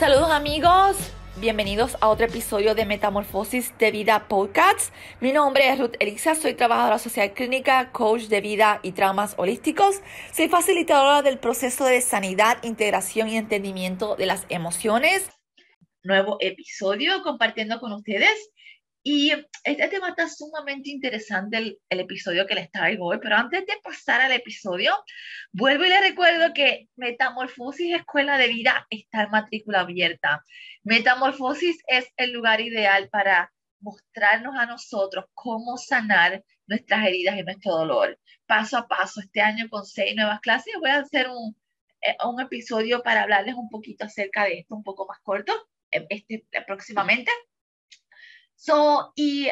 Saludos amigos, bienvenidos a otro episodio de Metamorfosis de Vida Podcast. Mi nombre es Ruth Elisa, soy trabajadora social clínica, coach de vida y traumas holísticos. Soy facilitadora del proceso de sanidad, integración y entendimiento de las emociones. Nuevo episodio compartiendo con ustedes y este tema está sumamente interesante, el, el, episodio que les traigo hoy, pero antes de pasar al episodio, vuelvo y les recuerdo que Metamorfosis Escuela de Vida está en matrícula abierta. Metamorfosis es el lugar ideal para mostrarnos a nosotros cómo sanar nuestras heridas y nuestro dolor. Paso a paso, este año con seis nuevas clases, voy a hacer un, eh, un episodio para hablarles un poquito acerca de esto, un poco más corto, eh, este, próximamente. So, y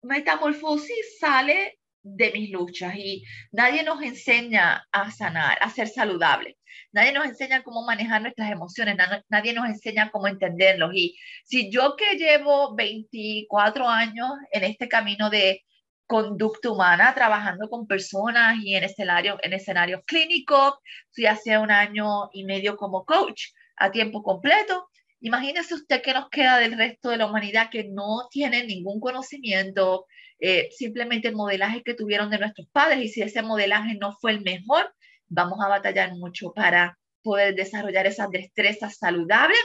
metamorfosis sale de mis luchas y nadie nos enseña a sanar, a ser saludable. Nadie nos enseña cómo manejar nuestras emociones, nadie nos enseña cómo entenderlos. Y si yo que llevo 24 años en este camino de conducta humana, trabajando con personas y en escenario, en escenarios clínicos, fui hace un año y medio como coach a tiempo completo, Imagínese usted qué nos queda del resto de la humanidad que no tiene ningún conocimiento, eh, simplemente el modelaje que tuvieron de nuestros padres y si ese modelaje no fue el mejor, vamos a batallar mucho para poder desarrollar esas destrezas saludables.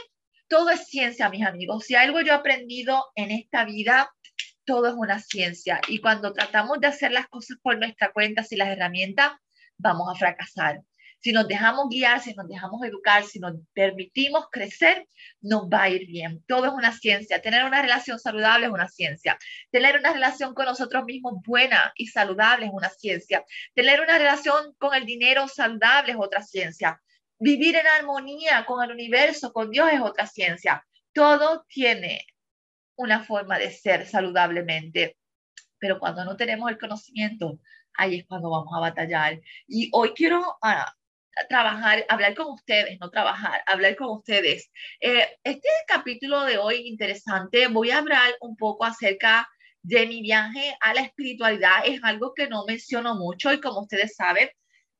Todo es ciencia, mis amigos. Si algo yo he aprendido en esta vida, todo es una ciencia. Y cuando tratamos de hacer las cosas por nuestra cuenta, sin las herramientas, vamos a fracasar. Si nos dejamos guiar, si nos dejamos educar, si nos permitimos crecer, nos va a ir bien. Todo es una ciencia. Tener una relación saludable es una ciencia. Tener una relación con nosotros mismos buena y saludable es una ciencia. Tener una relación con el dinero saludable es otra ciencia. Vivir en armonía con el universo, con Dios es otra ciencia. Todo tiene una forma de ser saludablemente. Pero cuando no tenemos el conocimiento, ahí es cuando vamos a batallar. Y hoy quiero ah, trabajar, hablar con ustedes, no trabajar, hablar con ustedes. Eh, este capítulo de hoy interesante, voy a hablar un poco acerca de mi viaje a la espiritualidad. Es algo que no menciono mucho y como ustedes saben,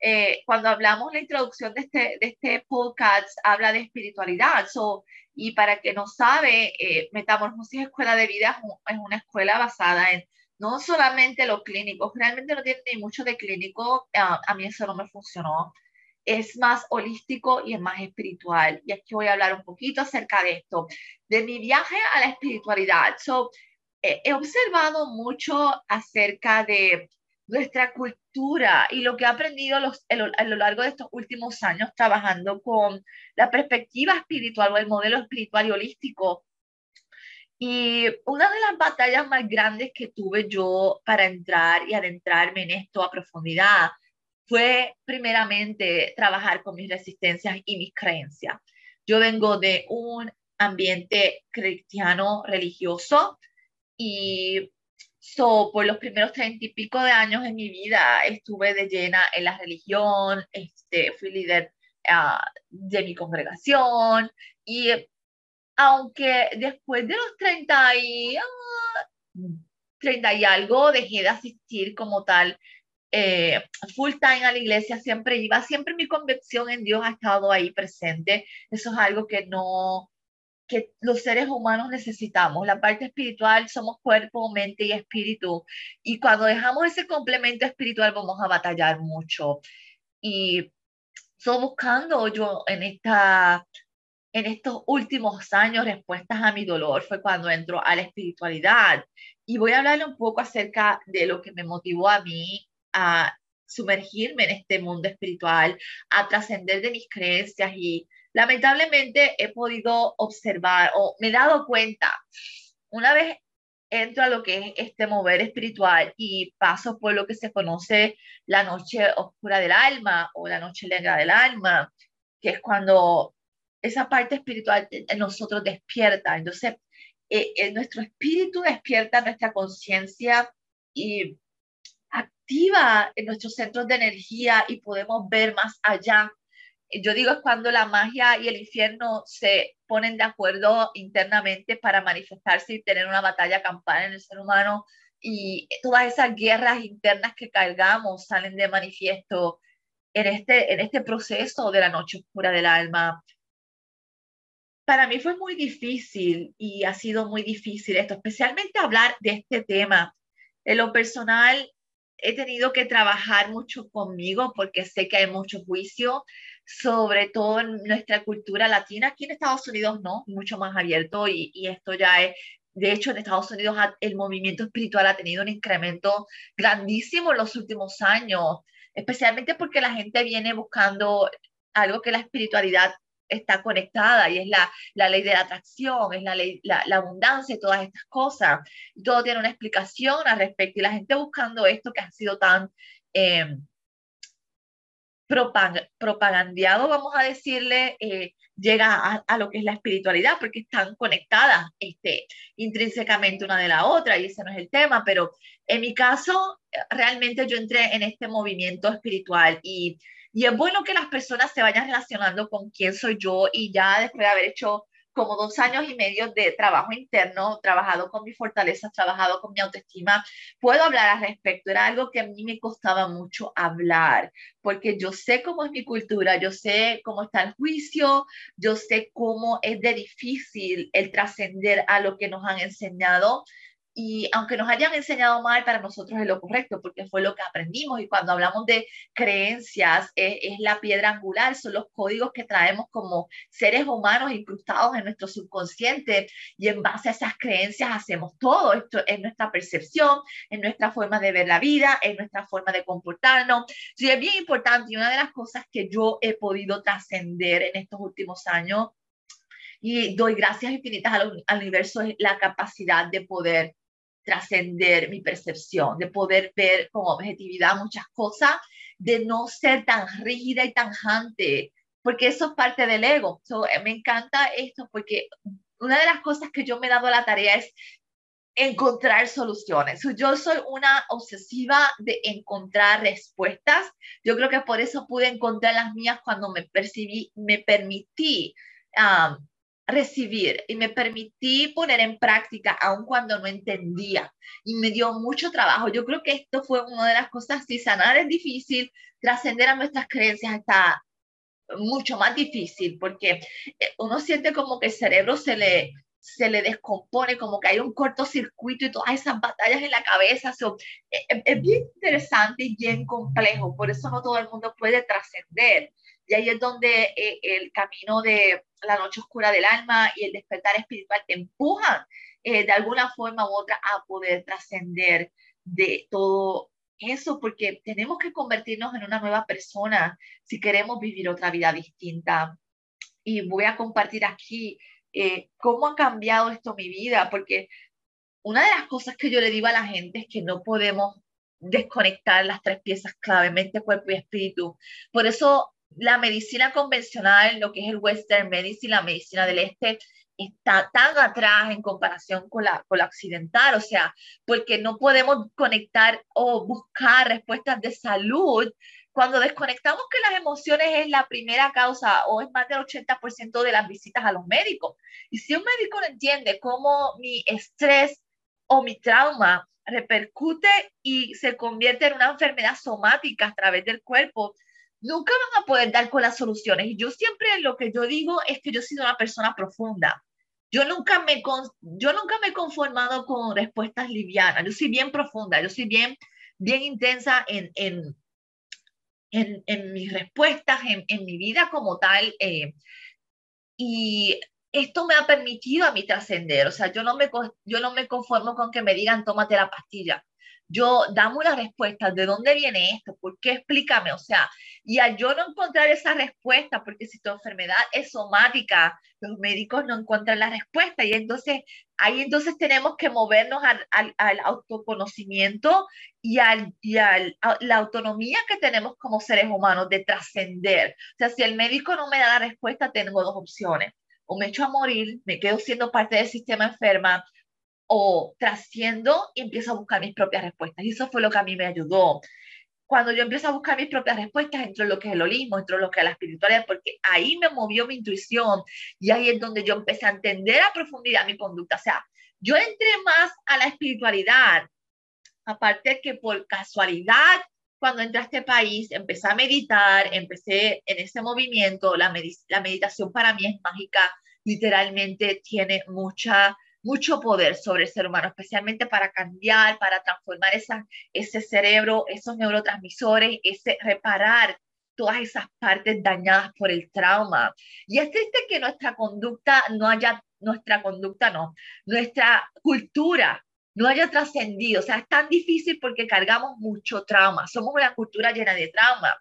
eh, cuando hablamos la introducción de este, de este podcast, habla de espiritualidad. So, y para que no sabe, eh, Metamorfosis Escuela de Vida es una escuela basada en no solamente lo clínico, realmente no tiene ni mucho de clínico, ah, a mí eso no me funcionó es más holístico y es más espiritual. Y aquí voy a hablar un poquito acerca de esto, de mi viaje a la espiritualidad. So, he observado mucho acerca de nuestra cultura y lo que he aprendido los, a lo largo de estos últimos años trabajando con la perspectiva espiritual o el modelo espiritual y holístico. Y una de las batallas más grandes que tuve yo para entrar y adentrarme en esto a profundidad fue primeramente trabajar con mis resistencias y mis creencias. Yo vengo de un ambiente cristiano religioso y so, por los primeros treinta y pico de años en mi vida estuve de llena en la religión, este, fui líder uh, de mi congregación y aunque después de los 30 y, uh, 30 y algo dejé de asistir como tal eh, full time a la iglesia, siempre iba, siempre mi convicción en Dios ha estado ahí presente. Eso es algo que no, que los seres humanos necesitamos. La parte espiritual somos cuerpo, mente y espíritu. Y cuando dejamos ese complemento espiritual vamos a batallar mucho. Y estoy buscando yo en esta en estos últimos años respuestas a mi dolor fue cuando entro a la espiritualidad. Y voy a hablarle un poco acerca de lo que me motivó a mí a sumergirme en este mundo espiritual, a trascender de mis creencias y lamentablemente he podido observar o me he dado cuenta, una vez entro a lo que es este mover espiritual y paso por lo que se conoce la noche oscura del alma o la noche negra del alma, que es cuando esa parte espiritual en nosotros despierta. Entonces, eh, eh, nuestro espíritu despierta nuestra conciencia y activa en nuestros centros de energía y podemos ver más allá. Yo digo es cuando la magia y el infierno se ponen de acuerdo internamente para manifestarse y tener una batalla campal en el ser humano y todas esas guerras internas que cargamos salen de manifiesto en este, en este proceso de la noche oscura del alma. para mí fue muy difícil y ha sido muy difícil esto, especialmente hablar de este tema. En lo personal, he tenido que trabajar mucho conmigo porque sé que hay mucho juicio, sobre todo en nuestra cultura latina. Aquí en Estados Unidos no, mucho más abierto y, y esto ya es de hecho, en Estados Unidos el movimiento espiritual ha tenido un incremento grandísimo en los últimos años, especialmente porque la gente viene buscando algo que la espiritualidad está conectada y es la, la ley de la atracción, es la, ley, la, la abundancia y todas estas cosas. Todo tiene una explicación al respecto y la gente buscando esto que ha sido tan... Eh, propagandeado, vamos a decirle, eh, llega a, lo que es la espiritualidad, porque están conectadas este, intrínsecamente una de la otra, y ese no es el tema, pero en mi caso, realmente yo entré en este movimiento espiritual y, y es bueno que las personas se vayan relacionando con quién soy yo y ya después de haber hecho como dos años y medio de trabajo interno, trabajado con mis fortalezas, trabajado con mi autoestima, puedo hablar al respecto. Era algo que a mí me costaba mucho hablar, porque yo sé cómo es mi cultura, yo sé cómo está el juicio, yo sé cómo es de difícil el trascender a lo que nos han enseñado y aunque nos hayan enseñado mal, para nosotros es lo correcto, porque fue lo que aprendimos. Y cuando hablamos de creencias, es, la piedra angular, son los códigos que traemos como seres humanos incrustados en nuestro subconsciente. Y en base a esas creencias hacemos todo. Esto es nuestra percepción, en nuestra forma de ver la vida, en nuestra forma de comportarnos. Sí, es bien importante y una de las cosas que yo he podido trascender en estos últimos años y doy gracias infinitas al, al universo es la capacidad de poder trascender mi percepción, de poder ver con objetividad muchas cosas, de no ser tan rígida y tanjante, porque eso es parte del ego. Eh, me encanta esto porque una de las cosas que yo me he dado la tarea es encontrar soluciones. yo soy una obsesiva de encontrar respuestas. Yo creo que por eso pude encontrar las mías cuando me percibí, me permití um, recibir y me permití poner en práctica aun cuando no entendía y me dio mucho trabajo. Yo creo que esto fue una de las cosas, si sanar es difícil, trascender a nuestras creencias está mucho más difícil porque eh, uno siente como que el cerebro se le, se le descompone, como que hay un cortocircuito y todas esas batallas en la cabeza. So, es, e, es, bien interesante y bien complejo, por eso no todo el mundo puede trascender. Y ahí es donde eh, el camino de la noche oscura del alma y el despertar espiritual te empujan eh, de alguna forma u otra a poder trascender de todo eso, porque tenemos que convertirnos en una nueva persona si queremos vivir otra vida distinta. Y voy a compartir aquí eh, cómo ha cambiado esto mi vida, porque una de las cosas que yo le digo a la gente es que no podemos desconectar las tres piezas clave, mente, cuerpo y espíritu. Por eso la medicina convencional, lo que es el Western Medicine, la medicina del Este, está tan atrás en comparación con la, con la occidental, o sea, porque no podemos conectar o buscar respuestas de salud cuando desconectamos que las emociones es la primera causa o es más del 80% de las visitas a los médicos. Y si un médico no entiende cómo mi estrés o mi trauma repercute y se convierte en una enfermedad somática a través del cuerpo, nunca van a poder dar con las soluciones. Y yo siempre lo que yo digo es que yo he sido una persona profunda. Yo nunca me, yo nunca me he conformado con respuestas livianas. Yo soy bien profunda, yo soy bien, bien intensa en, en, en, en mis respuestas, en, en, mi vida como tal. Eh, y esto me ha permitido a mí trascender. O sea, yo no, me, yo no me conformo con que me digan, tómate la pastilla yo dame una respuesta, ¿de dónde viene esto? ¿Por qué? Explícame, o sea, y al no encontrar esa respuesta, porque si tu enfermedad es somática, los médicos no encuentran la respuesta y entonces ahí entonces tenemos que movernos al, al, autoconocimiento y, al, y al, a la autonomía que tenemos como seres humanos de trascender. O sea, si el médico no me da la respuesta, tengo dos opciones. O me echo a morir, me quedo siendo parte del sistema enferma, o trasciendo y empiezo a buscar mis propias respuestas. Y eso fue lo que a mí me ayudó. Cuando yo empiezo a buscar mis propias respuestas, entro en lo que es el holismo, entro en lo que es la espiritualidad, porque ahí me movió mi intuición y ahí es donde yo empecé a entender a profundidad mi conducta. O sea, yo entré más a la espiritualidad, aparte que por casualidad, cuando entré a este país, empecé a meditar, empecé en ese movimiento, la, la meditación para mí es mágica, literalmente tiene mucha mucho poder sobre el ser humano, especialmente para cambiar, para transformar ese cerebro, esos neurotransmisores, ese reparar todas esas partes dañadas por el trauma. Y es triste que nuestra conducta no haya, nuestra conducta no, nuestra cultura no haya trascendido. O sea, es tan difícil porque cargamos mucho trauma. Somos una cultura llena de trauma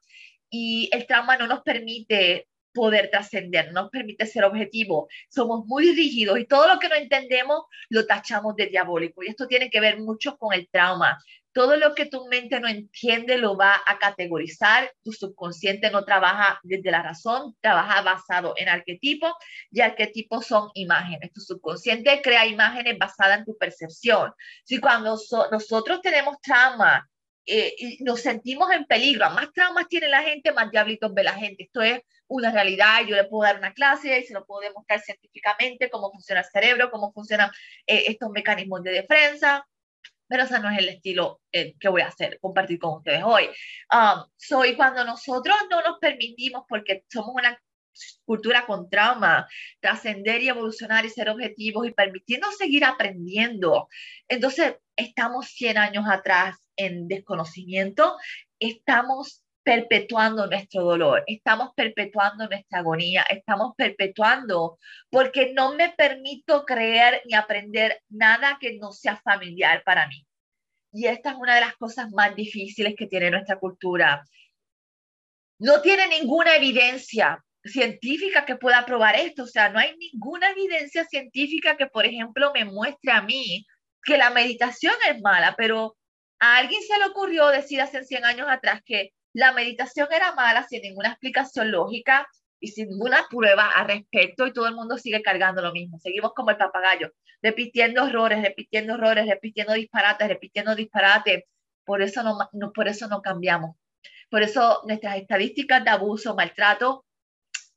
y el trauma no nos permite poder trascender, no nos permite ser objetivo. Somos muy rígidos y todo lo que no entendemos lo tachamos de diabólico. Y esto tiene que ver mucho con el trauma. Todo lo que tu mente no entiende lo va a categorizar. Tu subconsciente no trabaja desde la razón, trabaja basado en arquetipos y arquetipos son imágenes. Tu subconsciente crea imágenes basadas en tu percepción. Si cuando nosotros tenemos trauma, eh, y nos sentimos en peligro. Más traumas tiene la gente, más diablitos ve la gente. Esto es una realidad. Yo le puedo dar una clase y se lo puedo demostrar científicamente cómo funciona el cerebro, cómo funcionan eh, estos mecanismos de defensa. Pero ese no es el estilo eh, que voy a hacer, compartir con ustedes hoy. Um, soy cuando nosotros no nos permitimos, porque somos una cultura con trauma, trascender y evolucionar y ser objetivos y permitirnos seguir aprendiendo. Entonces, estamos 100 años atrás en desconocimiento, estamos perpetuando nuestro dolor, estamos perpetuando nuestra agonía, estamos perpetuando porque no me permito creer ni aprender nada que no sea familiar para mí. Y esta es una de las cosas más difíciles que tiene nuestra cultura. No tiene ninguna evidencia científica que pueda probar esto. O sea, no hay ninguna evidencia científica que, por ejemplo, me muestre a mí que la meditación es mala, pero a alguien se le ocurrió decir hace 100 años atrás que la meditación era mala sin ninguna explicación lógica y sin ninguna prueba al respecto y todo el mundo sigue cargando lo mismo. Seguimos como el papagayo, repitiendo errores, repitiendo errores, repitiendo disparates, repitiendo disparates. Por eso no, no, por eso no cambiamos. Por eso nuestras estadísticas de abuso, maltrato,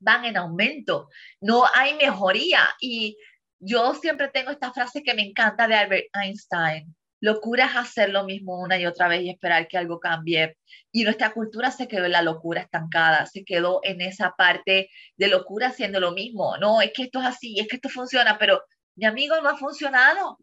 van en aumento, no hay mejoría. Y yo siempre tengo esta frase que me encanta de Albert Einstein. Locura es hacer lo mismo una y otra vez y esperar que algo cambie. Y nuestra cultura se quedó en la locura estancada, se quedó en esa parte de locura haciendo lo mismo. No, es que esto es así, es que esto funciona, pero mi amigo no ha funcionado.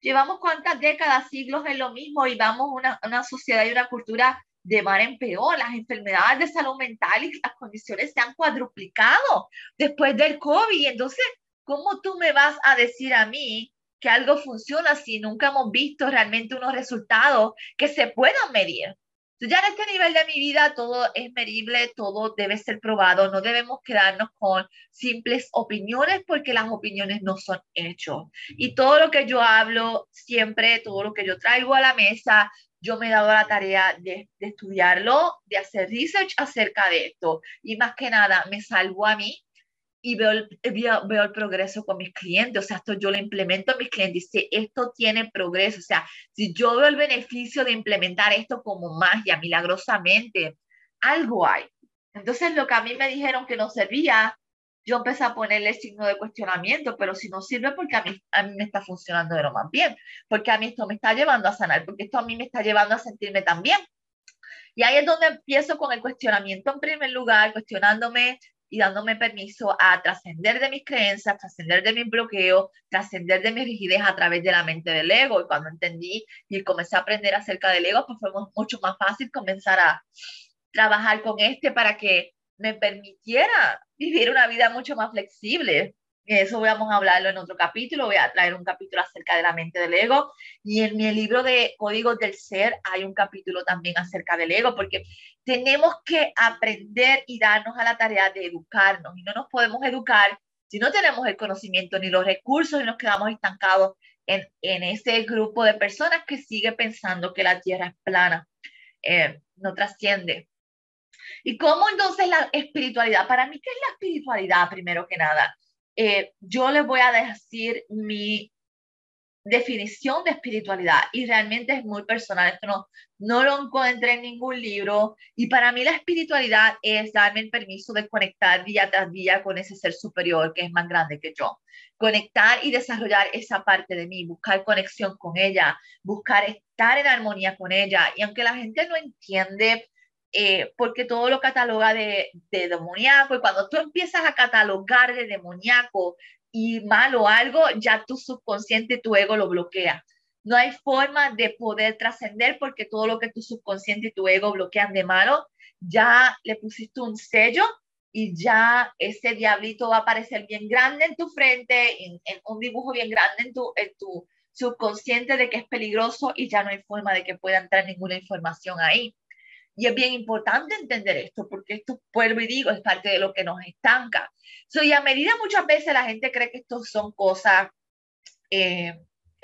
Llevamos cuántas décadas, siglos en lo mismo y vamos una, una sociedad y una cultura de mar en peor. Las enfermedades de salud mental y las condiciones se han cuadruplicado después del COVID. Entonces, ¿cómo tú me vas a decir a mí que algo funciona si nunca hemos visto realmente unos resultados que se puedan medir? ya en este nivel de mi vida todo es medible, todo debe ser probado, no debemos quedarnos con simples opiniones porque las opiniones no son hechos. Y todo lo que yo hablo siempre, todo lo que yo traigo a la mesa, yo me he dado la tarea de, estudiarlo, de hacer research acerca de esto. Y más que nada, me salvo a mí y veo el, veo, el progreso con mis clientes. O sea, esto yo lo implemento a mis clientes. Dice, esto tiene progreso. O sea, si yo veo el beneficio de implementar esto como magia, milagrosamente, algo hay. Entonces, lo que a mí me dijeron que no servía, yo empecé a ponerle signo de cuestionamiento, pero si no sirve porque a mí, a mí me está funcionando de lo más bien, porque a mí esto me está llevando a sanar, porque esto a mí me está llevando a sentirme tan bien. Y ahí es donde empiezo con el cuestionamiento en primer lugar, cuestionándome y dándome permiso a trascender de mis creencias, trascender de mis bloqueos, trascender de mis rigidez a través de la mente del ego. Y cuando entendí y comencé a aprender acerca del ego, pues fue mucho más fácil comenzar a trabajar con este para que me permitiera vivir una vida mucho más flexible. Eso vamos a hablarlo en otro capítulo, voy a traer un capítulo acerca de la mente del ego y en mi libro de Códigos del Ser hay un capítulo también acerca del ego porque tenemos que aprender y darnos a la tarea de educarnos y no nos podemos educar si no tenemos el conocimiento ni los recursos y nos quedamos estancados en, en ese grupo de personas que sigue pensando que la Tierra es plana, eh, no trasciende. ¿Y cómo entonces la espiritualidad? Para mí, ¿qué es la espiritualidad primero que nada? Eh, yo les voy a decir mi definición de espiritualidad y realmente es muy personal, esto no, no lo encontré en ningún libro y para mí la espiritualidad es darme el permiso de conectar día tras día con ese ser superior que es más grande que yo, conectar y desarrollar esa parte de mí, buscar conexión con ella, buscar estar en armonía con ella y aunque la gente no entiende eh, porque todo lo cataloga de, de demoníaco y cuando tú empiezas a catalogar de demoníaco y malo algo, ya tu subconsciente, tu ego lo bloquea. No hay forma de poder trascender porque todo lo que tu subconsciente y tu ego bloquean de malo, ya le pusiste un sello y ya ese diablito va a aparecer bien grande en tu frente, en, un dibujo bien grande en tu, en tu subconsciente de que es peligroso y ya no hay forma de que pueda entrar ninguna información ahí. Y es bien importante entender esto, porque esto, vuelvo y digo, es parte de lo que nos estanca. So, y a medida muchas veces la gente cree que esto son cosas eh,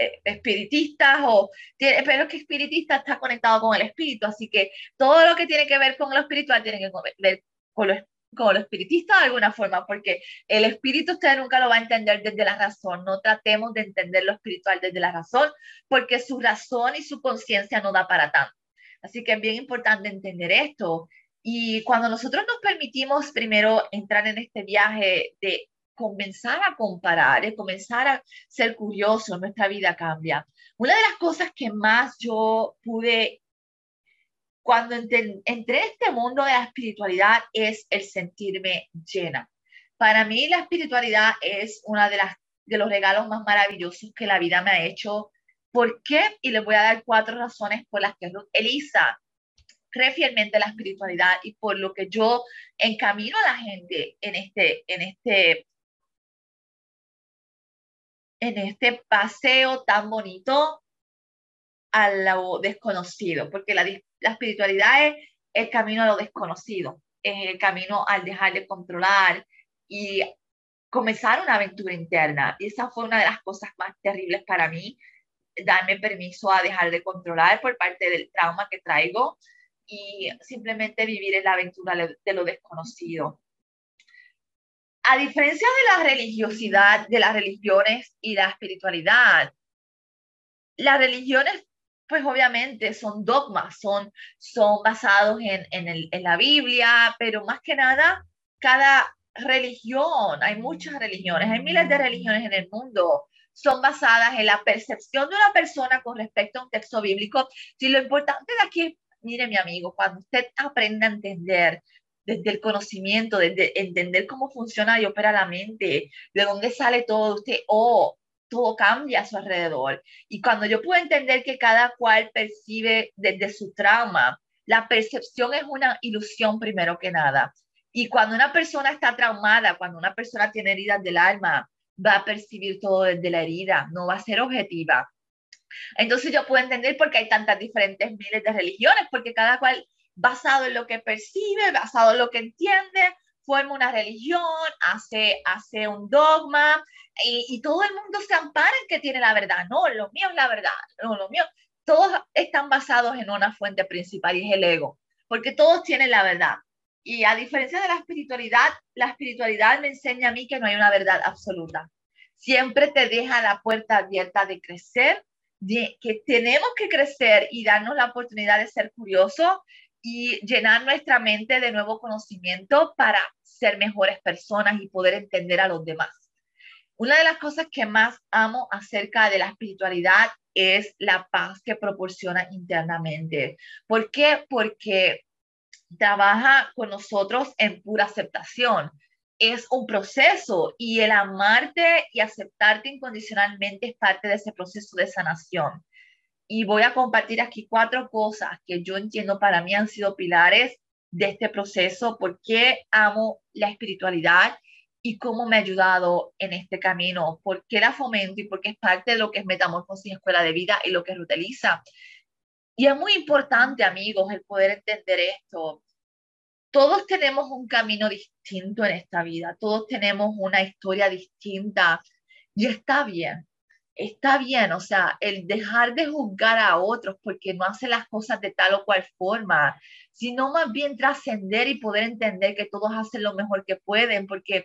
eh, espiritistas, o, pero que espiritista está conectado con el espíritu, así que todo lo que tiene que ver con lo espiritual tiene que ver con lo, con lo espiritista de alguna forma, porque el espíritu usted nunca lo va a entender desde la razón, no tratemos de entender lo espiritual desde la razón, porque su razón y su conciencia no da para tanto. Así que es bien importante entender esto. Y cuando nosotros nos permitimos primero entrar en este viaje de comenzar a comparar, de comenzar a ser curioso, nuestra vida cambia. Una de las cosas que más yo pude cuando entré en este mundo de la espiritualidad es el sentirme llena. Para mí la espiritualidad es una de las de los regalos más maravillosos que la vida me ha hecho ¿Por qué? Y les voy a dar cuatro razones por las que Elisa cree fielmente la espiritualidad y por lo que yo encamino a la gente en este, en este, en este paseo tan bonito a lo desconocido, porque la, la espiritualidad es el camino a lo desconocido, es el camino al dejar de controlar y comenzar una aventura interna. Y esa fue una de las cosas más terribles para mí darme permiso a dejar de controlar por parte del trauma que traigo y simplemente vivir en la aventura de lo desconocido. A diferencia de la religiosidad, de las religiones y la espiritualidad, las religiones, pues obviamente son dogmas, son, son basados en, en, el, en la Biblia, pero más que nada, cada religión, hay muchas religiones, hay miles de religiones en el mundo, son basadas en la percepción de una persona con respecto a un texto bíblico. Si lo importante de aquí, mire mi amigo, cuando usted aprende a entender desde el conocimiento, desde entender cómo funciona y opera la mente, de dónde sale todo, usted, oh, todo cambia a su alrededor. Y cuando yo puedo entender que cada cual percibe desde su trauma, la percepción es una ilusión primero que nada. Y cuando una persona está traumada, cuando una persona tiene heridas del alma, va a percibir todo desde la herida, no va a ser objetiva. Entonces yo puedo entender por qué hay tantas diferentes miles de religiones, porque cada cual basado en lo que percibe, basado en lo que entiende, forma una religión, hace, hace un dogma y, y, todo el mundo se ampara en que tiene la verdad. No, lo mío es la verdad, no, lo mío. Todos están basados en una fuente principal y es el ego, porque todos tienen la verdad. Y a diferencia de la espiritualidad, la espiritualidad me enseña a mí que no hay una verdad absoluta. Siempre te deja la puerta abierta de crecer, de que tenemos que crecer y darnos la oportunidad de ser curiosos y llenar nuestra mente de nuevo conocimiento para ser mejores personas y poder entender a los demás. Una de las cosas que más amo acerca de la espiritualidad es la paz que proporciona internamente. ¿Por qué? Porque trabaja con nosotros en pura aceptación. Es un proceso y el amarte y aceptarte incondicionalmente es parte de ese proceso de sanación. Y voy a compartir aquí cuatro cosas que yo entiendo para mí han sido pilares de este proceso, por qué amo la espiritualidad y cómo me ha ayudado en este camino, por qué la fomento y por qué es parte de lo que es Metamorfosis Escuela de Vida y lo que utiliza. Y es muy importante, amigos, el poder entender esto. Todos tenemos un camino distinto en esta vida, todos tenemos una historia distinta y está bien, está bien, o sea, el dejar de juzgar a otros porque no hacen las cosas de tal o cual forma, sino más bien trascender y poder entender que todos hacen lo mejor que pueden, porque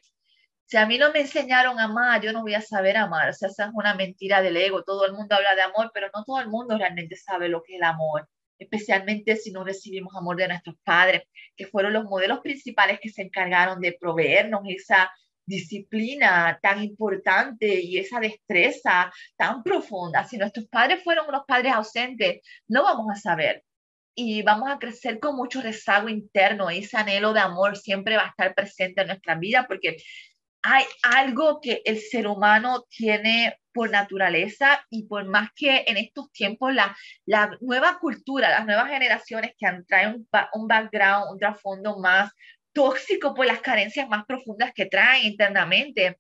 si a mí no me enseñaron a amar, yo no voy a saber amar. O sea, esa es una mentira del ego. Todo el mundo habla de amor, pero no todo el mundo realmente sabe lo que es el amor, especialmente si no recibimos amor de nuestros padres, que fueron los modelos principales que se encargaron de proveernos esa disciplina tan importante y esa destreza tan profunda. Si nuestros padres fueron unos padres ausentes, no vamos a saber y vamos a crecer con mucho rezago interno. Ese anhelo de amor siempre va a estar presente en nuestra vida porque hay algo que el ser humano tiene por naturaleza y por más que en estos tiempos la, la nueva cultura, las nuevas generaciones que han traído un, un background, un trasfondo más tóxico por las carencias más profundas que traen internamente,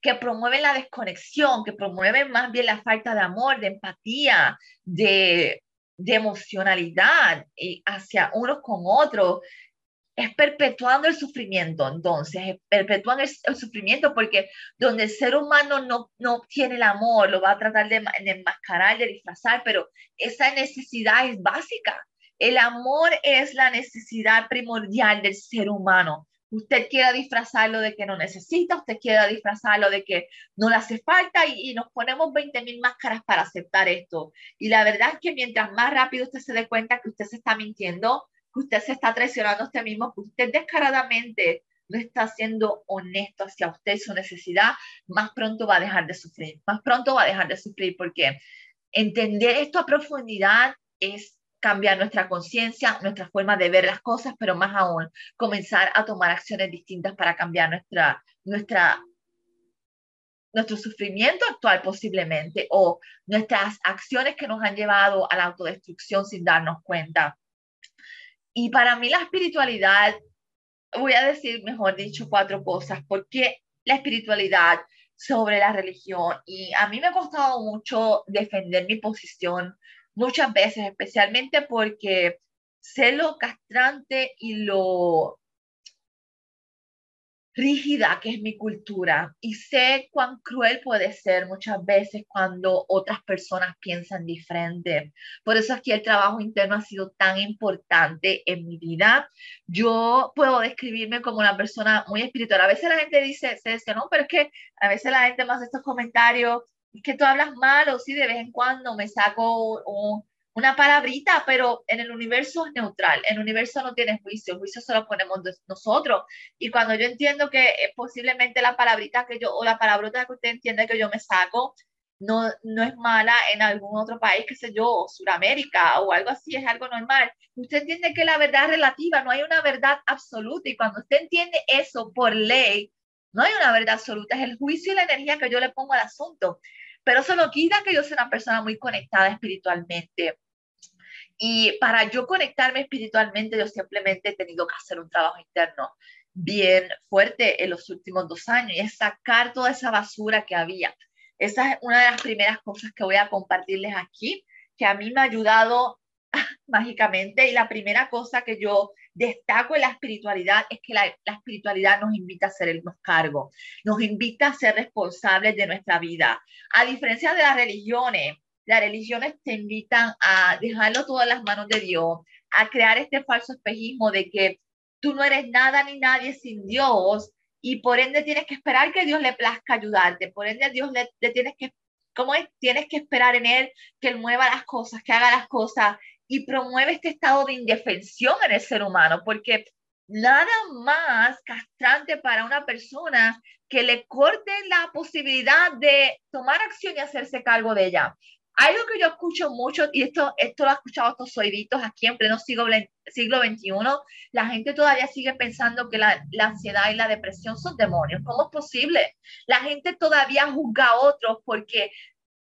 que promueven la desconexión, que promueven más bien la falta de amor, de empatía, de, de emocionalidad hacia unos con otros, es perpetuando el sufrimiento, entonces, perpetuando el, sufrimiento porque donde el ser humano no, no tiene el amor, lo va a tratar de, de enmascarar, de disfrazar, pero esa necesidad es básica. El amor es la necesidad primordial del ser humano. Usted quiera disfrazarlo de que no necesita, usted quiera disfrazarlo de que no le hace falta y, y nos ponemos 20 mil máscaras para aceptar esto. Y la verdad es que mientras más rápido usted se dé cuenta que usted se está mintiendo, que usted se está traicionando a usted mismo, que usted descaradamente no está siendo honesto hacia usted y su necesidad, más pronto va a dejar de sufrir, más pronto va a dejar de sufrir porque entender esto a profundidad es cambiar nuestra conciencia, nuestra forma de ver las cosas, pero más aún comenzar a tomar acciones distintas para cambiar nuestra, nuestra, nuestro sufrimiento actual posiblemente o nuestras acciones que nos han llevado a la autodestrucción sin darnos cuenta. Y para mí la espiritualidad, voy a decir, mejor dicho, cuatro cosas, porque la espiritualidad sobre la religión y a mí me ha costado mucho defender mi posición muchas veces, especialmente porque sé lo castrante y lo rígida que es mi cultura y sé cuán cruel puede ser muchas veces cuando otras personas piensan diferente. Por eso es que el trabajo interno ha sido tan importante en mi vida. Yo puedo describirme como una persona muy espiritual. A veces la gente dice, se dice, no, pero es que a veces la gente me hace estos comentarios, es que tú hablas mal o sí, de vez en cuando me saco un una palabrita, pero en el universo es neutral. El universo no tiene juicio, el juicio solo ponemos nosotros. Y cuando yo entiendo que eh, posiblemente la palabrita que yo, o la palabrota que usted entiende que yo me saco, no, no es mala en algún otro país, qué sé yo, Suramérica o algo así, es algo normal. Usted entiende que la verdad es relativa, no hay una verdad absoluta. Y cuando usted entiende eso por ley, no hay una verdad absoluta, es el juicio y la energía que yo le pongo al asunto. Pero eso no quita que yo sea una persona muy conectada espiritualmente y para yo conectarme espiritualmente, yo simplemente he tenido que hacer un trabajo interno bien fuerte en los últimos dos años y es sacar toda esa basura que había. Esa es una de las primeras cosas que voy a compartirles aquí, que a mí me ha ayudado mágicamente. Y la primera cosa que yo destaco en la espiritualidad es que la, la, espiritualidad nos invita a hacernos cargo, nos invita a ser responsables de nuestra vida. A diferencia de las religiones, las religiones te invitan a dejarlo todo en las manos de Dios, a crear este falso espejismo de que tú no eres nada ni nadie sin Dios y por ende tienes que esperar que Dios le plazca ayudarte, por ende Dios le, tienes que, ¿cómo es? Tienes que esperar en Él que Él mueva las cosas, que haga las cosas y promueve este estado de indefensión en el ser humano, porque nada más castrante para una persona que le corte la posibilidad de tomar acción y hacerse cargo de ella. Algo que yo escucho mucho, y esto, esto lo he escuchado estos oíditos aquí en pleno siglo, siglo XXI, la gente todavía sigue pensando que la, la, ansiedad y la depresión son demonios. ¿Cómo es posible? La gente todavía juzga a otros porque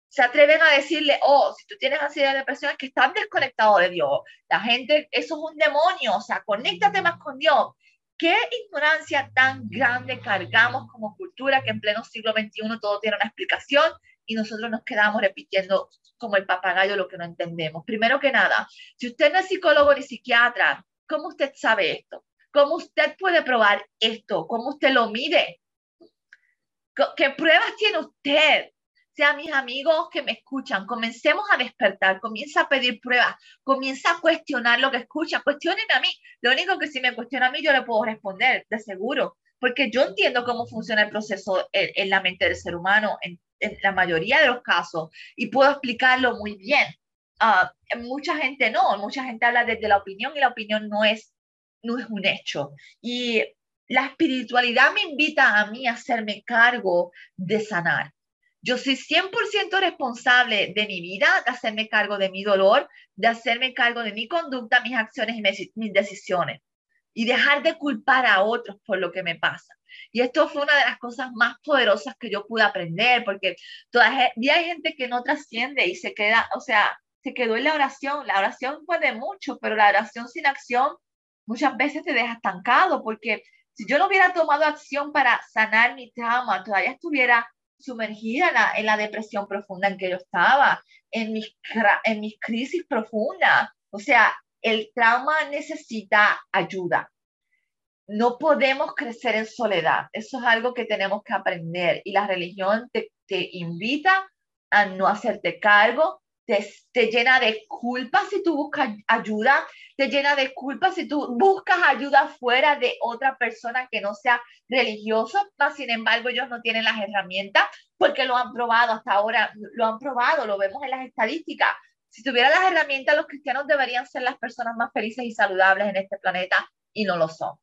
se atreven a decirle, oh, si tú tienes ansiedad y depresión es que estás desconectado de Dios. La gente, eso es un demonio, o sea, conéctate más con Dios. ¿Qué ignorancia tan grande cargamos como cultura que en pleno siglo XXI todo tiene una explicación y nosotros nos quedamos repitiendo como el papagayo lo que no entendemos. Primero que nada, si usted no es psicólogo ni psiquiatra, ¿cómo usted sabe esto? ¿Cómo usted puede probar esto? ¿Cómo usted lo mide? ¿Qué pruebas tiene usted? sea, mis amigos que me escuchan, comencemos a despertar, comienza a pedir pruebas, comienza a cuestionar lo que escucha, cuestionen a mí. Lo único que si me cuestiona a mí, yo le puedo responder, de seguro, porque yo entiendo cómo funciona el proceso en, la mente del ser humano, en en la mayoría de los casos y puedo explicarlo muy bien. Uh, mucha gente no, mucha gente habla desde la opinión y la opinión no es, no es un hecho. Y la espiritualidad me invita a mí a hacerme cargo de sanar, Yo soy 100% responsable de mi vida, de hacerme cargo de mi dolor, de hacerme cargo de mi conducta, mis acciones y mis decisiones. Y dejar de culpar a otros por lo que me pasa. Y esto fue una de las cosas más poderosas que yo pude aprender, porque todavía hay gente que no trasciende y se queda, o sea, se quedó en la oración. La oración puede mucho, pero la oración sin acción muchas veces te deja estancado, porque si yo no hubiera tomado acción para sanar mi trauma, todavía estuviera sumergida en la, depresión profunda en que yo estaba, en mis, en mis crisis profundas. O sea, el trauma necesita ayuda. No podemos crecer en soledad. Eso es algo que tenemos que aprender. Y la religión te, invita a no hacerte cargo, te, llena de culpa si tú buscas ayuda, te llena de culpa si tú buscas ayuda fuera de otra persona que no sea religiosa, sin embargo ellos no tienen las herramientas porque lo han probado hasta ahora, lo han probado, lo vemos en las estadísticas. Si tuvieran las herramientas, los cristianos deberían ser las personas más felices y saludables en este planeta y no lo son.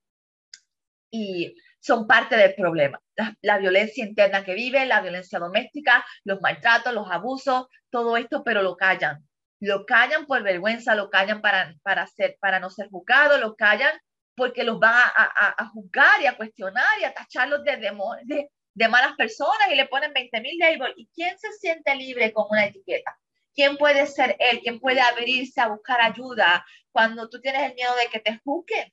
Y son parte del problema. La, violencia interna que vive, la violencia doméstica, los maltratos, los abusos, todo esto, pero lo callan. Lo callan por vergüenza, lo callan para, para, no ser juzgados, lo callan porque los van a, a, juzgar y a cuestionar y a tacharlos de, de, de malas personas y le ponen 20 mil labels. ¿Y quién se siente libre con una etiqueta? ¿Quién puede ser él? ¿Quién puede abrirse a buscar ayuda cuando tú tienes el miedo de que te juzguen?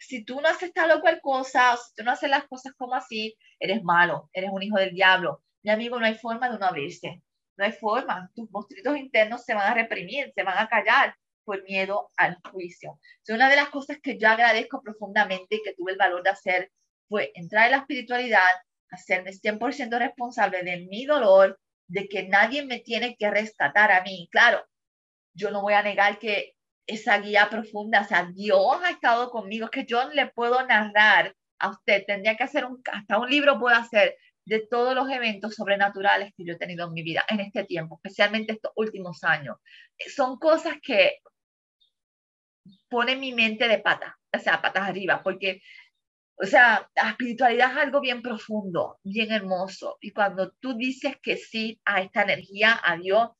si tú no haces tal o cual cosa, o si tú no haces las cosas como así, eres malo, eres un hijo del diablo. Mi amigo, no hay forma de no abrirse. No hay forma. Tus monstruitos internos se van a reprimir, se van a callar por miedo al juicio. Es una de las cosas que yo agradezco profundamente y que tuve el valor de hacer fue entrar en la espiritualidad, hacerme 100% responsable de mi dolor, de que nadie me tiene que rescatar a mí. Claro, yo no voy a negar que esa guía profunda, o sea, Dios ha estado conmigo, que yo le puedo narrar a usted, tendría que hacer un, hasta un libro puedo hacer de todos los eventos sobrenaturales que yo he tenido en mi vida en este tiempo, especialmente estos últimos años. Son cosas que ponen mi mente de pata, o sea, patas arriba, porque, o sea, la espiritualidad es algo bien profundo, bien hermoso. Y cuando tú dices que sí a esta energía, a Dios,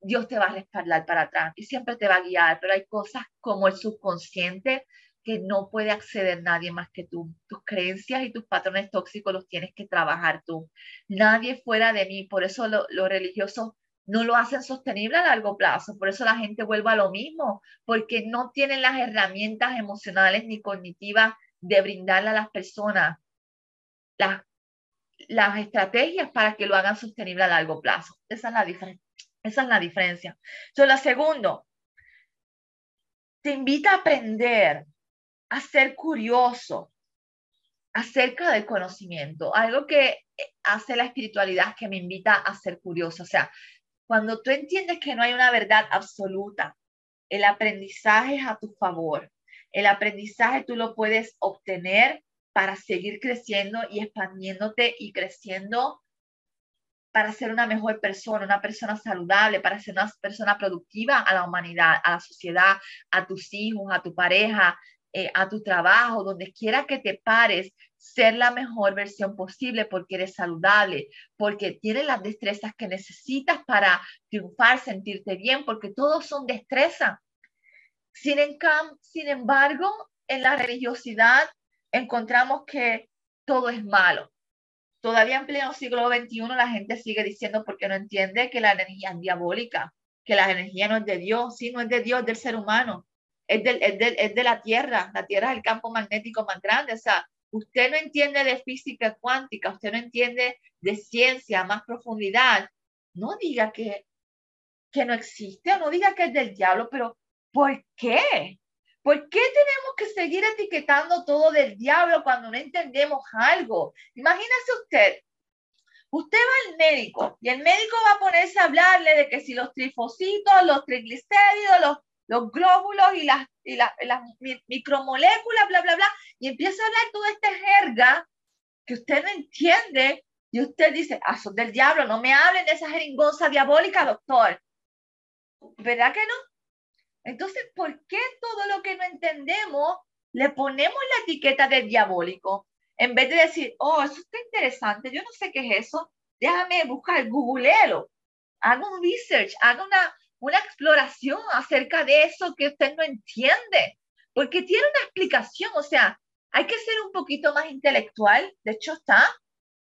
Dios te va a respaldar para atrás y siempre te va a guiar, pero hay cosas como el subconsciente que no puede acceder nadie más que tú. Tus creencias y tus patrones tóxicos los tienes que trabajar tú. Nadie fuera de mí, por eso los lo religiosos no lo hacen sostenible a largo plazo, por eso la gente vuelve a lo mismo, porque no tienen las herramientas emocionales ni cognitivas de brindarle a las personas las, las estrategias para que lo hagan sostenible a largo plazo. Esa es la diferencia. Esa es la diferencia. Entonces, la segundo, te invita a aprender, a ser curioso acerca del conocimiento. Algo que hace la espiritualidad que me invita a ser curioso. O sea, cuando tú entiendes que no hay una verdad absoluta, el aprendizaje es a tu favor. El aprendizaje tú lo puedes obtener para seguir creciendo y expandiéndote y creciendo para ser una mejor persona, una persona saludable, para ser una persona productiva a la humanidad, a la sociedad, a tus hijos, a tu pareja, eh, a tu trabajo, donde quiera que te pares, ser la mejor versión posible porque eres saludable, porque tienes las destrezas que necesitas para triunfar, sentirte bien, porque todos son destrezas. Sin, sin embargo, en la religiosidad encontramos que todo es malo. Todavía en pleno siglo XXI la gente sigue diciendo porque no entiende que la energía es diabólica, que la energía no es de Dios, sí, no es de Dios, es del ser humano, es, del, es, del, es de la Tierra, la Tierra es el campo magnético más grande, o sea, usted no entiende de física cuántica, usted no entiende de ciencia, más profundidad, no diga que, que no existe no diga que es del diablo, pero ¿por qué? ¿Por qué tenemos que seguir etiquetando todo del diablo cuando no entendemos algo? Imagínese usted, usted va al médico y el médico va a ponerse a hablarle de que si los trifositos, los triglicéridos, los, los glóbulos y las, las micromoléculas, bla, bla, bla, y empieza a hablar toda esta jerga que usted no entiende y usted dice, ah, son del diablo, no me hablen de esa jeringosa diabólica, doctor. ¿Verdad que no? Entonces, ¿por qué todo lo que no entendemos le ponemos la etiqueta de diabólico? En vez de decir, oh, eso está interesante, yo no sé qué es eso, déjame buscar, googleelo, haga un research, haga una, una exploración acerca de eso que usted no entiende, porque tiene una explicación, o sea, hay que ser un poquito más intelectual, de hecho está,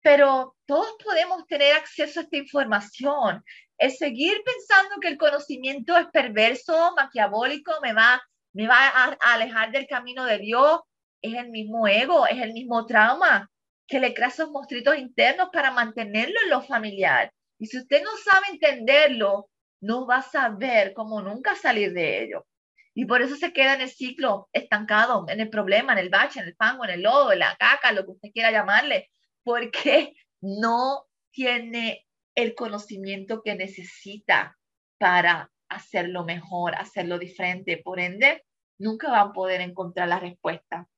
pero todos podemos tener acceso a esta información. El seguir pensando que el conocimiento es perverso, maquiavólico, me va, me va a, alejar del camino de Dios, es el mismo ego, es el mismo trauma que le crea esos monstruitos internos para mantenerlo en lo familiar. Y si usted no sabe entenderlo, no va a saber cómo nunca salir de ello. Y por eso se queda en el ciclo estancado, en el problema, en el bache, en el fango, en el lodo, en la caca, lo que usted quiera llamarle, porque no tiene el conocimiento que necesita para hacerlo mejor, hacerlo diferente. Por ende, nunca van a poder encontrar la respuesta.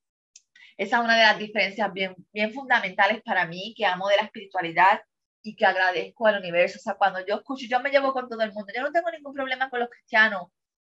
Esa es una de las diferencias bien, bien fundamentales para mí, que amo de la espiritualidad y que agradezco al universo. O sea, cuando yo escucho, yo me llevo con todo el mundo. Yo no tengo ningún problema con los cristianos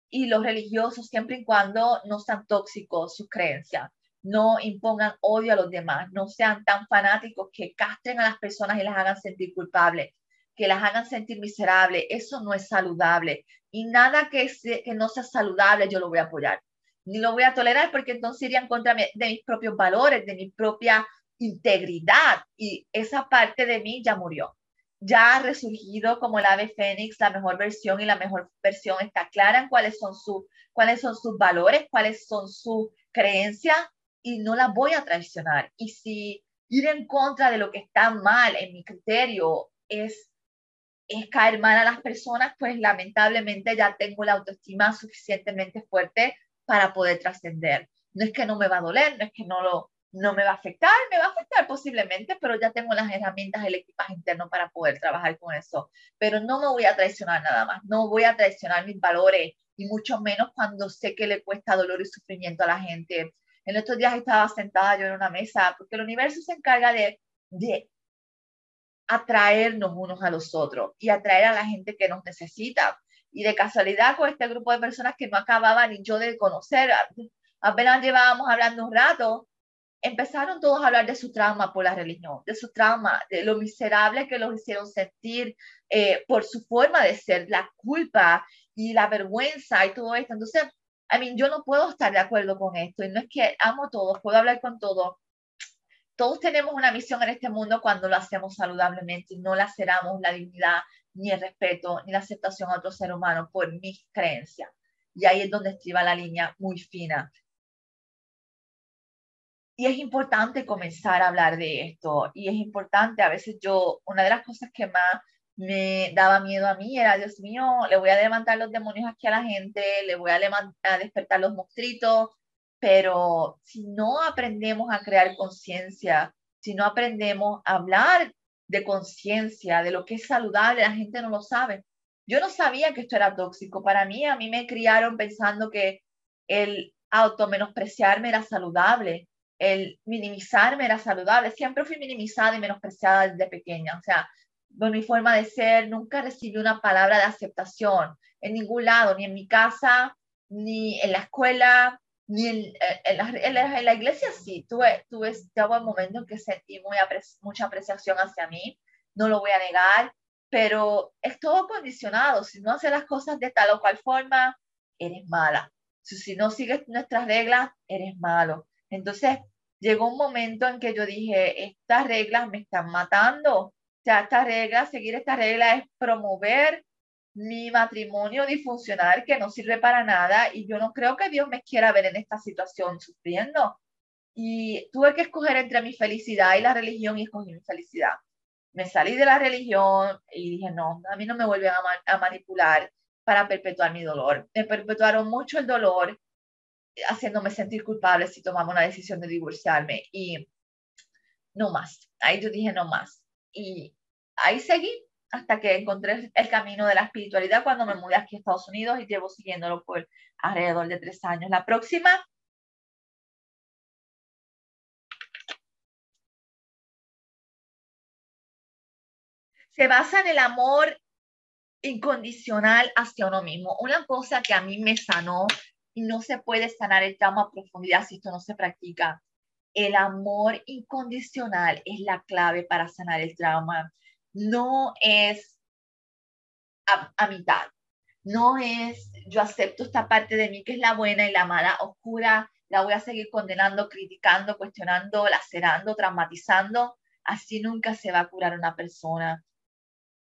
y los religiosos, siempre y cuando no sean tóxicos sus creencias, no impongan odio a los demás, no sean tan fanáticos que castren a las personas y las hagan sentir culpables, que las hagan sentir miserables. Eso no es saludable. Y nada que, no sea saludable yo lo voy a apoyar ni lo voy a tolerar porque entonces iría en contra de mis propios valores, de mi propia integridad y esa parte de mí ya murió. Ya ha resurgido como el ave fénix, la mejor versión y la mejor versión está clara en cuáles son, sus cuáles son sus valores, cuáles son sus creencias y no la voy a traicionar. Y si ir en contra de lo que está mal en mi criterio es, es caer mal a las personas, pues lamentablemente ya tengo la autoestima suficientemente fuerte para poder trascender. No es que no me va a doler, no es que no, lo, no me va a afectar, me va a afectar posiblemente, pero ya tengo las herramientas, el equipaje interno para poder trabajar con eso. Pero no me voy a traicionar nada más, no voy a traicionar mis valores y mucho menos cuando sé que le cuesta dolor y sufrimiento a la gente. En estos días estaba sentada yo en una mesa porque el universo se encarga de, de atraernos unos a los otros y atraer a la gente que nos necesita. Y de casualidad con este grupo de personas que no acababa ni yo de conocer, apenas llevábamos hablando un rato, empezaron todos a hablar de su trauma por la religión, de su trauma, de lo miserable que los hicieron sentir eh, por su forma de ser, la culpa y la vergüenza y todo esto. Entonces, a mí, yo no puedo estar de acuerdo con esto y no es que amo a todos, puedo hablar con todos. Todos tenemos una misión en este mundo cuando lo hacemos saludablemente y no laceramos la dignidad ni el respeto, ni la aceptación a otro ser humano por mis creencias. Y ahí es donde estriba la línea muy fina. Y es importante comenzar a hablar de esto. Y es importante, a veces yo, una de las cosas que más me daba miedo a mí era, Dios mío, le voy a levantar los demonios aquí a la gente, le voy a, a despertar los monstruitos, pero si no aprendemos a crear conciencia, si no aprendemos a hablar de conciencia, de lo que es saludable, la gente no lo sabe. Yo no sabía que esto era tóxico. Para mí, a mí me criaron pensando que el auto menospreciarme era saludable, el minimizarme era saludable. Siempre fui minimizada y menospreciada desde pequeña. O sea, por mi forma de ser, nunca recibí una palabra de aceptación en ningún lado, ni en mi casa, ni en la escuela, ni en, en, la, en, la, iglesia sí, tuve, tuve, tuve un momento en que sentí muy mucha apreciación hacia mí, no lo voy a negar, pero es todo condicionado. Si no haces las cosas de tal o cual forma, eres mala. Si, si no sigues nuestras reglas, eres malo. Entonces, llegó un momento en que yo dije, estas reglas me están matando. O sea, estas reglas, seguir estas reglas es promover mi matrimonio disfuncional que no sirve para nada y yo no creo que Dios me quiera ver en esta situación sufriendo. Y tuve que escoger entre mi felicidad y la religión y escogí mi felicidad. Me salí de la religión y dije, no, a mí no me vuelven a, manipular para perpetuar mi dolor. Me perpetuaron mucho el dolor haciéndome sentir culpable si tomaba una decisión de divorciarme y no más. Ahí yo dije no más. Y ahí seguí hasta que encontré el camino de la espiritualidad cuando me mudé aquí a Estados Unidos y llevo siguiéndolo por alrededor de tres años. La próxima. Se basa en el amor incondicional hacia uno mismo. Una cosa que a mí me sanó y no se puede sanar el trauma a profundidad si esto no se practica. El amor incondicional es la clave para sanar el trauma no es a, a mitad, no es yo acepto esta parte de mí que es la buena y la mala oscura, la voy a seguir condenando, criticando, cuestionando, lacerando, traumatizando. Así nunca se va a curar una persona.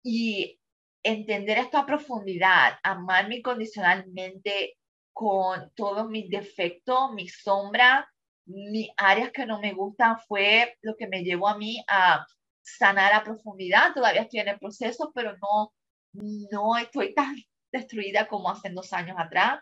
Y entender esto a profundidad, amarme incondicionalmente con todos mis defectos, mis sombras, mis áreas que no me gustan, fue lo que me llevó a mí a sanar a profundidad. Todavía estoy en el proceso, pero no, no estoy tan destruida como hace dos años atrás.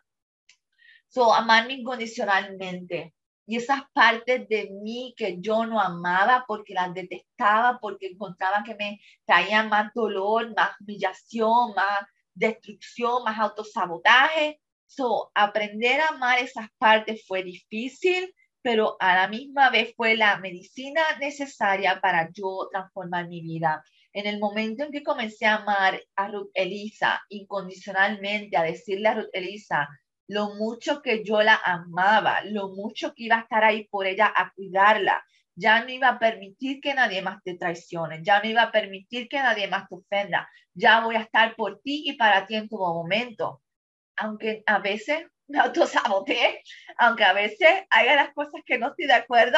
So, amarme incondicionalmente. Y esas partes de mí que yo no amaba porque las detestaba, porque encontraba que me traían más dolor, más humillación, más destrucción, más autosabotaje. So, aprender a amar esas partes fue difícil, pero a la misma vez fue la medicina necesaria para yo transformar mi vida. En el momento en que comencé a amar a Ruth Elisa incondicionalmente, a decirle a Ruth Elisa, lo mucho que yo la amaba, lo mucho que iba a estar ahí por ella a cuidarla. Ya no iba a permitir que nadie más te traicione, ya no iba a permitir que nadie más te ofenda. Ya voy a estar por ti y para ti en todo momento. Aunque a veces me autosaboteé, aunque a veces haya las cosas que no estoy de acuerdo,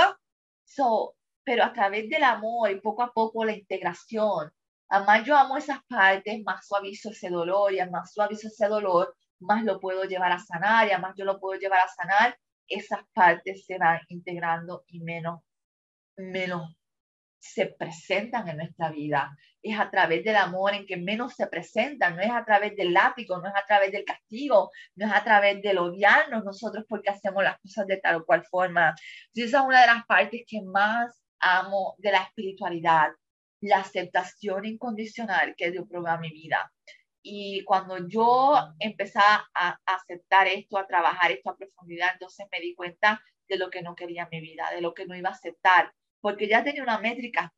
so, pero a través del amor y poco a poco la integración. Además, yo amo esas partes, más suavizo ese dolor y más suavizo ese dolor, más lo puedo llevar a sanar y además yo lo puedo llevar a sanar, esas partes se van integrando y menos, menos se presentan en nuestra vida. Es a través del amor en que menos se presentan, no es a través del látigo, no es a través del castigo, no es a través del odiarnos nosotros porque hacemos las cosas de tal o cual forma. Y esa es una de las partes que más amo de la espiritualidad, la aceptación incondicional que Dios provee a mi vida. Y cuando yo empecé a, aceptar esto, a trabajar esto a profundidad, entonces me di cuenta de lo que no quería en mi vida, de lo que no iba a aceptar, porque ya tenía una métrica.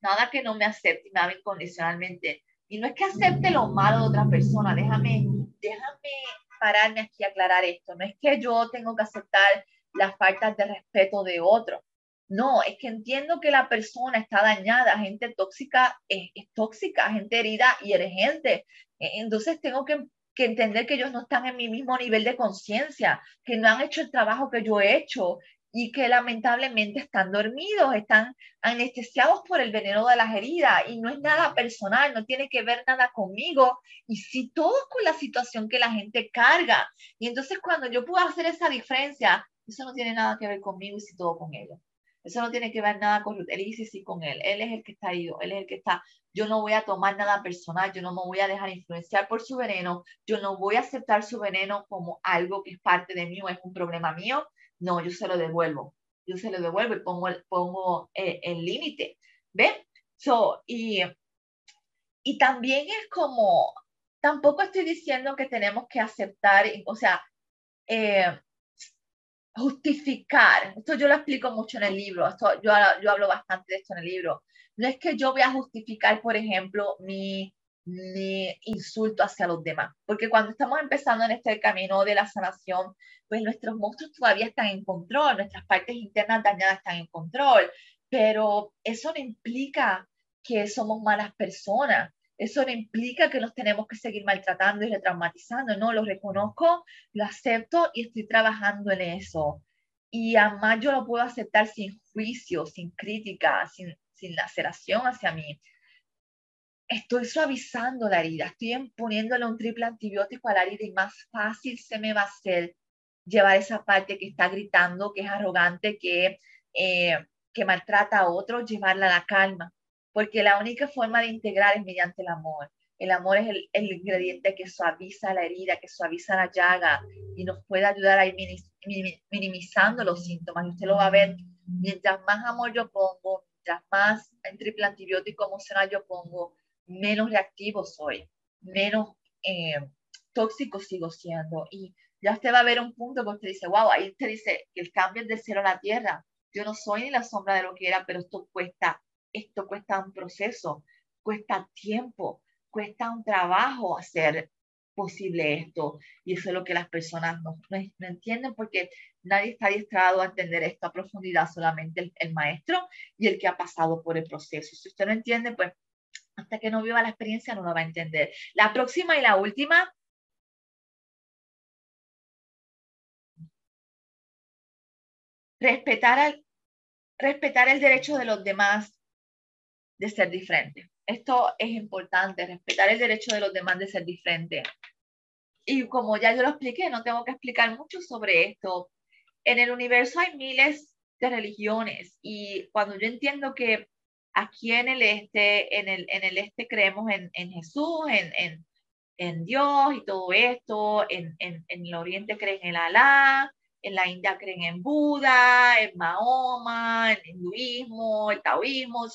Nada que no me acepte y me ame incondicionalmente. Y no es que acepte lo malo de otra persona, déjame, déjame pararme aquí a aclarar esto. No es que yo tengo que aceptar las faltas de respeto de otro. No, es que entiendo que la persona está dañada, gente tóxica es, tóxica, gente herida y eres. E, entonces tengo que, que, entender que ellos no están en mi mismo nivel de conciencia, que no han hecho el trabajo que yo he hecho y que lamentablemente están dormidos, están anestesiados por el veneno de las heridas y no es nada personal, no tiene que ver nada conmigo y sí todo con la situación que la gente carga. Y entonces cuando yo puedo hacer esa diferencia, eso no tiene nada que ver conmigo y sí todo con ellos. Eso no tiene que ver nada con Ruth. Él dice sí con él. Él es el que está ido. Él es el que está. Yo no voy a tomar nada personal. Yo no me voy a dejar influenciar por su veneno. Yo no voy a aceptar su veneno como algo que es parte de mí o es un problema mío. No, yo se lo devuelvo. Yo se lo devuelvo y pongo, pongo eh, el límite. ¿Ven? So, y, y también es como, tampoco estoy diciendo que tenemos que aceptar, o sea, eh, justificar, esto yo lo explico mucho en el libro, esto, yo, yo hablo bastante de esto en el libro, no es que yo voy a justificar, por ejemplo, mi, mi insulto hacia los demás, porque cuando estamos empezando en este camino de la sanación, pues nuestros monstruos todavía están en control, nuestras partes internas dañadas están en control, pero eso no implica que somos malas personas, eso no implica que nos tenemos que seguir maltratando y retraumatizando, no, lo reconozco, lo acepto y estoy trabajando en eso. Y además yo lo puedo aceptar sin juicio, sin crítica, sin, sin laceración hacia mí. Estoy suavizando la herida, estoy poniéndole un triple antibiótico a la herida y más fácil se me va a hacer llevar esa parte que está gritando, que es arrogante, que, eh, que maltrata a otros, llevarla a la calma porque la única forma de integrar es mediante el amor. El amor es el, ingrediente que suaviza la herida, que suaviza la llaga y nos puede ayudar a ir minimizando los síntomas. Y usted lo va a ver, mientras más amor yo pongo, mientras más triple antibiótico emocional yo pongo, menos reactivo soy, menos eh, tóxico sigo siendo. Y ya usted va a ver un punto que usted dice, wow, ahí usted dice que el cambio es del cielo a la tierra. Yo no soy ni la sombra de lo que era, pero esto cuesta esto cuesta un proceso, cuesta tiempo, cuesta un trabajo hacer posible esto. Y eso es lo que las personas no, no, entienden porque nadie está adiestrado a entender esto a profundidad, solamente el, el, maestro y el que ha pasado por el proceso. Si usted no entiende, pues Hasta que no viva la experiencia no lo va a entender. La próxima y la última. Respetar, respetar el derecho de los demás de ser diferente. Esto es importante, respetar el derecho de los demás de ser diferente. Y como ya yo lo expliqué, no tengo que explicar mucho sobre esto. En el universo hay miles de religiones y cuando yo entiendo que aquí en el este, en el, en el este creemos en, en Jesús, en, en, en, Dios y todo esto, en, el oriente creen en Alá, en la India creen en Buda, en Mahoma, en el hinduismo, el taoísmo,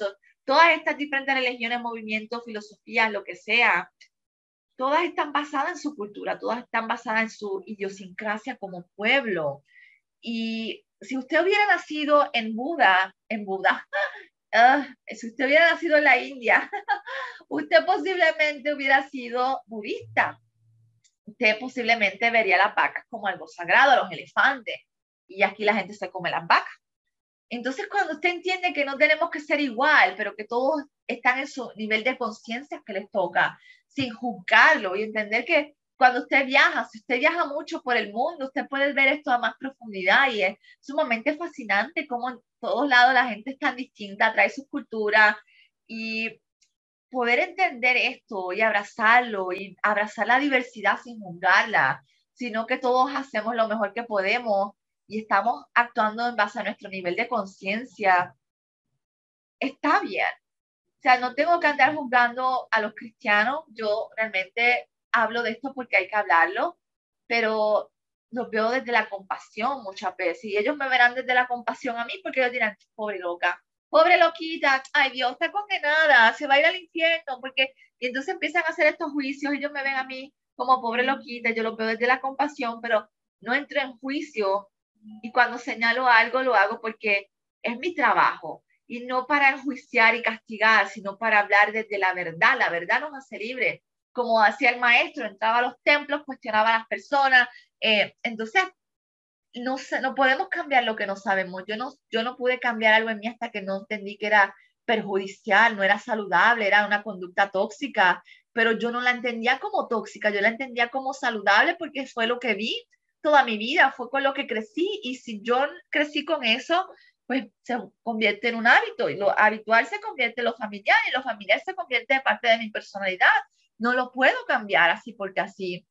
todas estas diferentes religiones, movimientos, filosofías, lo que sea, todas están basadas en su cultura, todas están basadas en su idiosincrasia como pueblo. Y si usted hubiera nacido en Buda, en Buda, ah, si usted hubiera nacido en la India, usted posiblemente hubiera sido budista. Usted posiblemente vería las vacas como algo sagrado, los elefantes. Y aquí la gente se come las vacas. Entonces, cuando usted entiende que no tenemos que ser igual, pero que todos están en su nivel de conciencia que les toca, sin juzgarlo y entender que cuando usted viaja, si usted viaja mucho por el mundo, usted puede ver esto a más profundidad y es sumamente fascinante cómo en todos lados la gente es tan distinta, trae su cultura y poder entender esto y abrazarlo y abrazar la diversidad sin juzgarla, sino que todos hacemos lo mejor que podemos y estamos actuando en base a nuestro nivel de conciencia, está bien. O sea, no tengo que andar juzgando a los cristianos. Yo realmente hablo de esto porque hay que hablarlo, pero los veo desde la compasión muchas veces. Y ellos me verán desde la compasión a mí porque ellos dirán, pobre loca, pobre loquita, ay Dios, está condenada, se va a ir al infierno. Porque... Y entonces empiezan a hacer estos juicios, ellos me ven a mí como pobre loquita, yo los veo desde la compasión, pero no entro en juicio. Y cuando señalo algo, lo hago porque es mi trabajo y no para enjuiciar y castigar, sino para hablar desde la verdad. La verdad nos hace libres. Como hacía el maestro, entraba a los templos, cuestionaba a las personas. Eh, entonces, no, no podemos cambiar lo que no sabemos. Yo no, yo no pude cambiar algo en mí hasta que no entendí que era perjudicial, no era saludable, era una conducta tóxica, pero yo no la entendía como tóxica, yo la entendía como saludable porque fue lo que vi toda mi vida, fue con lo que crecí y si yo crecí con eso, pues se convierte en un hábito y lo habitual se convierte en lo familiar y lo familiar se convierte en parte de mi personalidad. No lo puedo cambiar así porque así,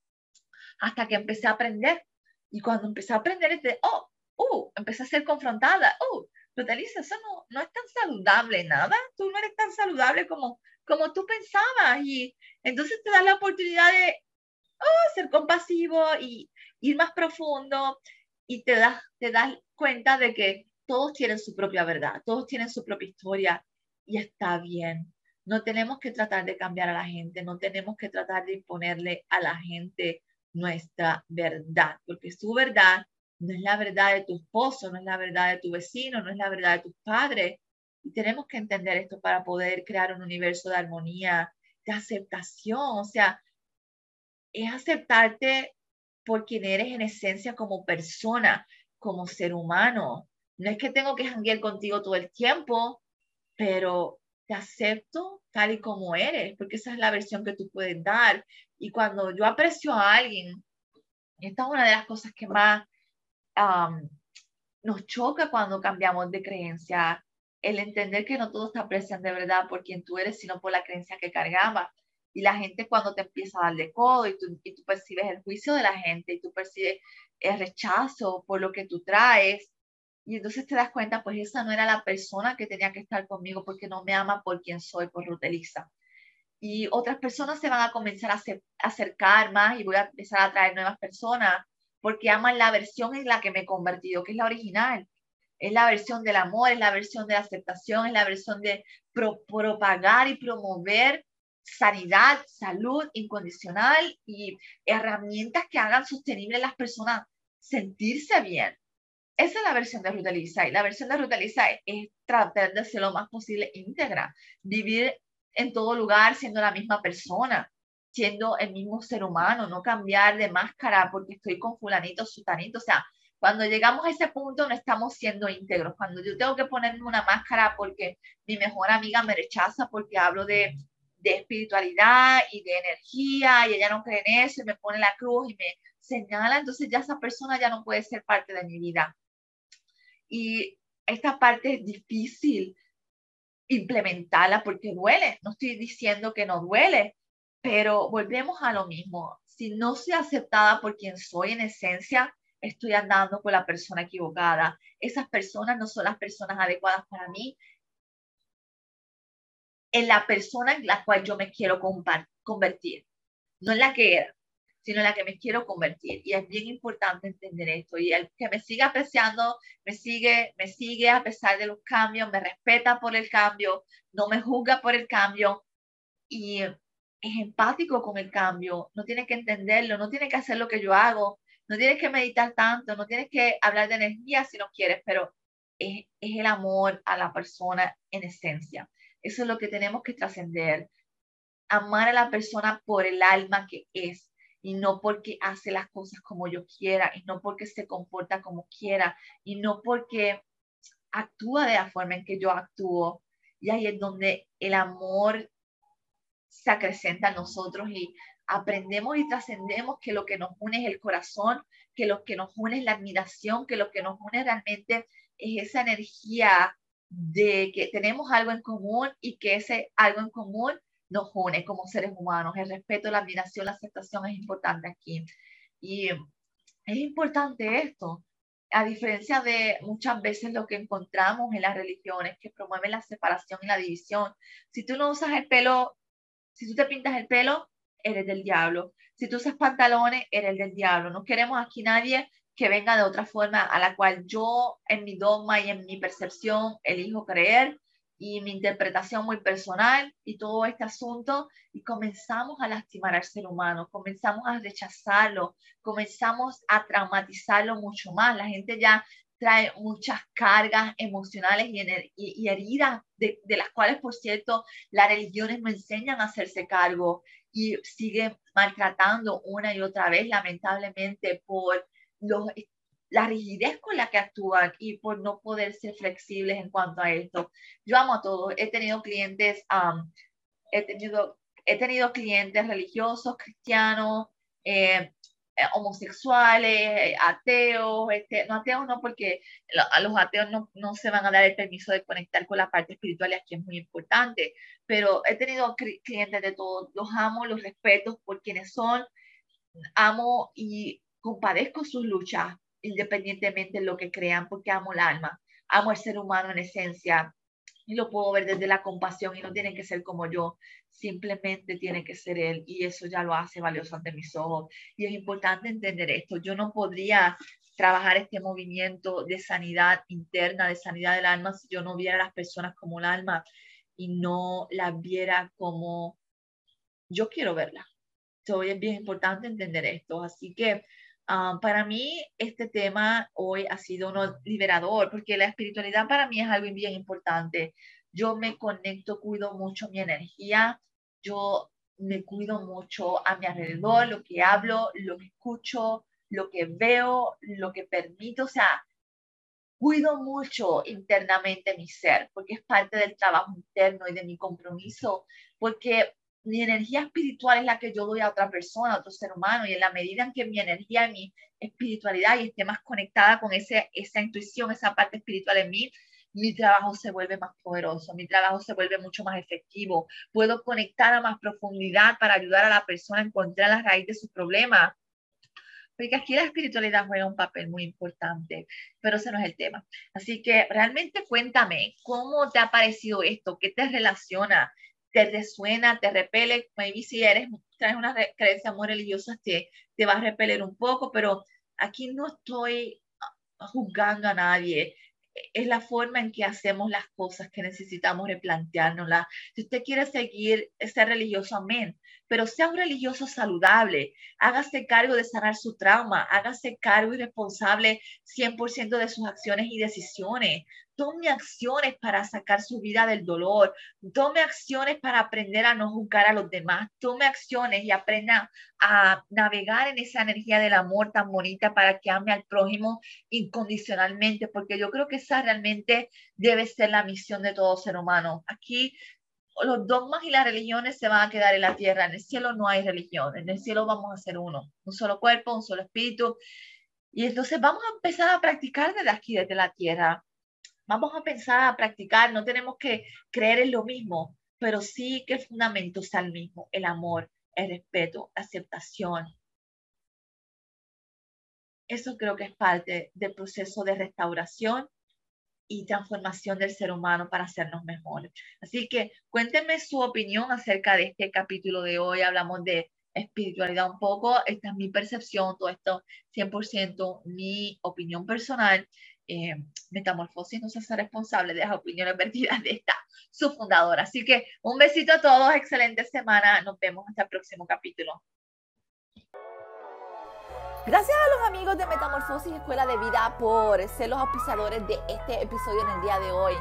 hasta que empecé a aprender. Y cuando empecé a aprender, este, oh, uh, empecé a ser confrontada, oh, pero Elisa, eso no, no es tan saludable, nada, tú no eres tan saludable como, como tú pensabas. Y entonces te das la oportunidad de oh, ser compasivo y ir más profundo y te das, te das cuenta de que todos tienen su propia verdad, todos tienen su propia historia y está bien. No tenemos que tratar de cambiar a la gente, no tenemos que tratar de imponerle a la gente nuestra verdad, porque su verdad no es la verdad de tu esposo, no es la verdad de tu vecino, no es la verdad de tus padres. Y tenemos que entender esto para poder crear un universo de armonía, de aceptación. O sea, es aceptarte por quien eres en esencia como persona, como ser humano. No es que tengo que janguear contigo todo el tiempo, pero te acepto tal y como eres, porque esa es la versión que tú puedes dar. Y cuando yo aprecio a alguien, esta es una de las cosas que más nos choca cuando cambiamos de creencia, el entender que no todos te aprecian de verdad por quien tú eres, sino por la creencia que cargabas. Y la gente cuando te empieza a dar de codo y tú, y tú percibes el juicio de la gente y tú percibes el rechazo por lo que tú traes, y entonces te das cuenta, pues esa no era la persona que tenía que estar conmigo porque no me ama por quien soy, por Ruteliza. Y otras personas se van a comenzar a, acercar más y voy a empezar a traer nuevas personas porque aman la versión en la que me he convertido, que es la original. Es la versión del amor, es la versión de la aceptación, es la versión de propagar y promover sanidad, salud incondicional y herramientas que hagan sostenible a las personas sentirse bien esa es la versión de Ruta Elisa. Y la versión de Ruta es, tratar de ser lo más posible íntegra, vivir en todo lugar siendo la misma persona, siendo el mismo ser humano, no cambiar de máscara porque estoy con fulanito, sutanito. O sea, cuando llegamos a ese punto no estamos siendo íntegros. Cuando yo tengo que ponerme una máscara porque mi mejor amiga me rechaza porque hablo de de espiritualidad y de energía y ella no cree en eso y me pone la cruz y me señala, entonces ya esa persona ya no puede ser parte de mi vida. Y esta parte es difícil implementarla porque duele. No estoy diciendo que no duele, pero volvemos a lo mismo. Si no soy aceptada por quien soy en esencia, estoy andando con la persona equivocada. Esas personas no son las personas adecuadas para mí. En la persona en la cual yo me quiero convertir, no en la que era sino la que me quiero convertir. Y es bien importante entender esto. Y el que me sigue apreciando, me sigue, me sigue a pesar de los cambios, me respeta por el cambio, no me juzga por el cambio y es empático con el cambio, no tiene que entenderlo, no tiene que hacer lo que yo hago, no tienes que meditar tanto, no tienes que hablar de energía si no quieres, pero es, es el amor a la persona en esencia. Eso es lo que tenemos que trascender. Amar a la persona por el alma que es, y no porque hace las cosas como yo quiera, y no porque se comporta como quiera, y no porque actúa de la forma en que yo actúo. Y ahí es donde el amor se acrecenta a nosotros y aprendemos y trascendemos que lo que nos une es el corazón, que lo que nos une es la admiración, que lo que nos une realmente es esa energía de que tenemos algo en común y que ese algo en común nos une como seres humanos. El respeto, la admiración, la aceptación es importante aquí. Y es importante esto, a diferencia de muchas veces lo que encontramos en las religiones que promueven la separación y la división. Si tú no usas el pelo, si tú te pintas el pelo, eres del diablo. Si tú usas pantalones, eres del diablo. No queremos aquí nadie que venga de otra forma a la cual yo en mi dogma y en mi percepción elijo creer y mi interpretación muy personal y todo este asunto y comenzamos a lastimar al ser humano, comenzamos a rechazarlo, comenzamos a traumatizarlo mucho más. La gente ya trae muchas cargas emocionales y, y, heridas de, de, las cuales, por cierto, las religiones no enseñan a hacerse cargo y siguen maltratando una y otra vez, lamentablemente, por los la rigidez con la que actúan y por no poder ser flexibles en cuanto a esto. Yo amo a todos. He tenido clientes, he, tenido, he tenido clientes religiosos, cristianos, eh, eh, homosexuales, ateos, este, no ateos no porque a los ateos no, no, se van a dar el permiso de conectar con la parte espiritual y aquí es muy importante, pero he tenido clientes de todos, los amo, los respeto por quienes son, amo y compadezco sus luchas, independientemente de lo que crean, porque amo el alma, amo el ser humano en esencia y lo puedo ver desde la compasión y no tiene que ser como yo, simplemente tiene que ser él y eso ya lo hace valioso ante mis ojos. Y es importante entender esto, yo no podría trabajar este movimiento de sanidad interna, de sanidad del alma, si yo no viera a las personas como el alma y no las viera como yo quiero verla. Entonces es bien importante entender esto. Así que Ah, para mí este tema hoy ha sido uno liberador porque la espiritualidad para mí es algo bien importante. Yo me conecto, cuido mucho mi energía, yo me cuido mucho a mi alrededor, lo que hablo, lo que escucho, lo que veo, lo que permito, o sea, cuido mucho internamente mi ser porque es parte del trabajo interno y de mi compromiso, porque mi energía espiritual es la que yo doy a otra persona, a otro ser humano, y en la medida en que mi energía, mi espiritualidad y esté más conectada con ese, esa intuición, esa parte espiritual en mí, mi trabajo se vuelve más poderoso, mi trabajo se vuelve mucho más efectivo, puedo conectar a más profundidad para ayudar a la persona a encontrar la raíz de su problema. Porque aquí la espiritualidad juega un papel muy importante, pero ese no es el tema. Así que realmente cuéntame, ¿cómo te ha parecido esto? ¿Qué te relaciona? Te resuena, te repele, maybe si eres, traes una creencia muy religiosa, te, te va a repeler un poco, pero aquí no estoy juzgando a nadie, es la forma en que hacemos las cosas que necesitamos replanteárnoslas. Si usted quiere seguir, ser religioso, amén, pero sea un religioso saludable, hágase cargo de sanar su trauma, hágase cargo y responsable 100% de sus acciones y decisiones tome acciones para sacar su vida del dolor, tome acciones para aprender a no juzgar a los demás, tome acciones y aprenda a navegar en esa energía del amor tan bonita para que ame al prójimo incondicionalmente, porque yo creo que esa realmente debe ser la misión de todo ser humano. Aquí los dogmas y las religiones se van a quedar en la tierra. En el cielo no hay religión. En el cielo vamos a ser uno, un solo cuerpo, un solo espíritu. Y entonces vamos a empezar a practicar desde aquí, desde la tierra. Vamos a empezar a practicar. No tenemos que creer en lo mismo, pero sí que el fundamento está el mismo, el amor, el respeto, la aceptación. Eso creo que es parte del proceso de restauración y transformación del ser humano para hacernos mejores. Así que cuéntenme su opinión acerca de este capítulo de hoy. Hablamos de espiritualidad un poco. Esta es mi percepción, todo esto 100% mi opinión personal. Eh, Metamorfosis no se hace responsable de las opiniones vertidas de esta, su fundadora. Así que un besito a todos, excelente semana. Nos vemos hasta el próximo capítulo. Gracias a los amigos de Metamorfosis Escuela de Vida por ser los auspiciadores de este episodio en el día de hoy.